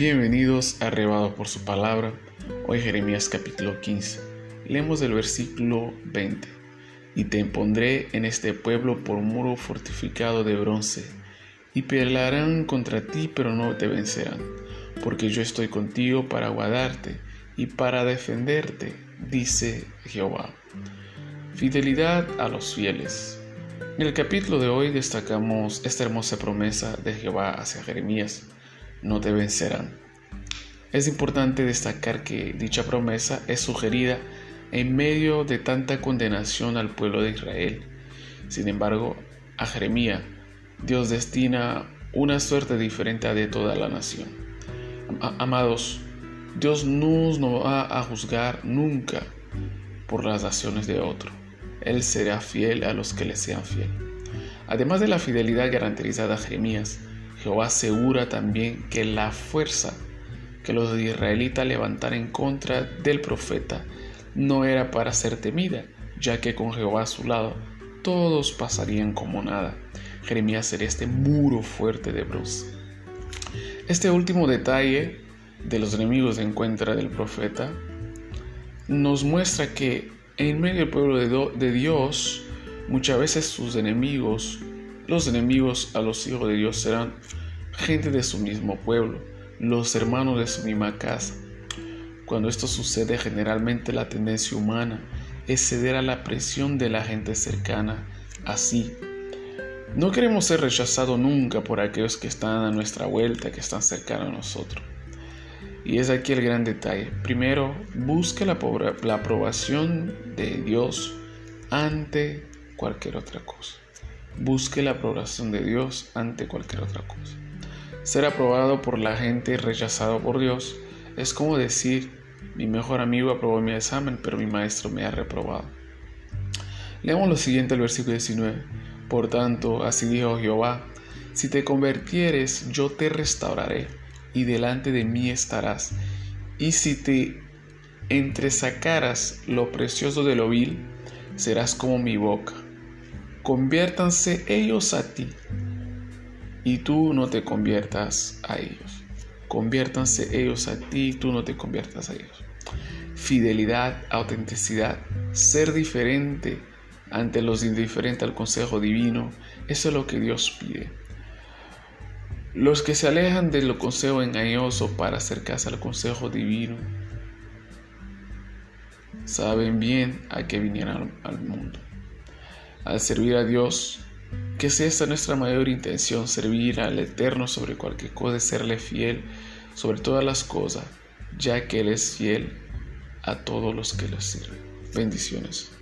Bienvenidos a Arrebados por su palabra. Hoy Jeremías capítulo 15. Leemos el versículo 20. Y te pondré en este pueblo por muro fortificado de bronce, y pelearán contra ti, pero no te vencerán, porque yo estoy contigo para guardarte y para defenderte, dice Jehová. Fidelidad a los fieles. En el capítulo de hoy destacamos esta hermosa promesa de Jehová hacia Jeremías no te vencerán. Es importante destacar que dicha promesa es sugerida en medio de tanta condenación al pueblo de Israel. Sin embargo, a Jeremías Dios destina una suerte diferente a de toda la nación. Amados, Dios no nos va a juzgar nunca por las acciones de otro. Él será fiel a los que le sean fiel. Además de la fidelidad garantizada a Jeremías, Jehová asegura también que la fuerza que los israelitas levantaron en contra del profeta no era para ser temida, ya que con Jehová a su lado todos pasarían como nada. Jeremías sería este muro fuerte de bronce. Este último detalle de los enemigos de encuentra del profeta nos muestra que en medio del pueblo de Dios muchas veces sus enemigos los enemigos a los hijos de Dios serán gente de su mismo pueblo, los hermanos de su misma casa. Cuando esto sucede, generalmente la tendencia humana es ceder a la presión de la gente cercana. Así, no queremos ser rechazados nunca por aquellos que están a nuestra vuelta, que están cercanos a nosotros. Y es aquí el gran detalle. Primero, busque la, la aprobación de Dios ante cualquier otra cosa. Busque la aprobación de Dios ante cualquier otra cosa. Ser aprobado por la gente y rechazado por Dios es como decir, mi mejor amigo aprobó mi examen, pero mi maestro me ha reprobado. Leamos lo siguiente el versículo 19. Por tanto, así dijo Jehová, si te convirtieres, yo te restauraré, y delante de mí estarás. Y si te entresacaras lo precioso de lo vil, serás como mi boca conviértanse ellos a ti y tú no te conviertas a ellos. Conviértanse ellos a ti y tú no te conviertas a ellos. Fidelidad, autenticidad, ser diferente ante los indiferentes al consejo divino, eso es lo que Dios pide. Los que se alejan del consejo engañoso para acercarse al consejo divino saben bien a qué vinieron al mundo al servir a Dios, que sea esta nuestra mayor intención, servir al Eterno sobre cualquier cosa, serle fiel sobre todas las cosas, ya que Él es fiel a todos los que le sirven. Bendiciones.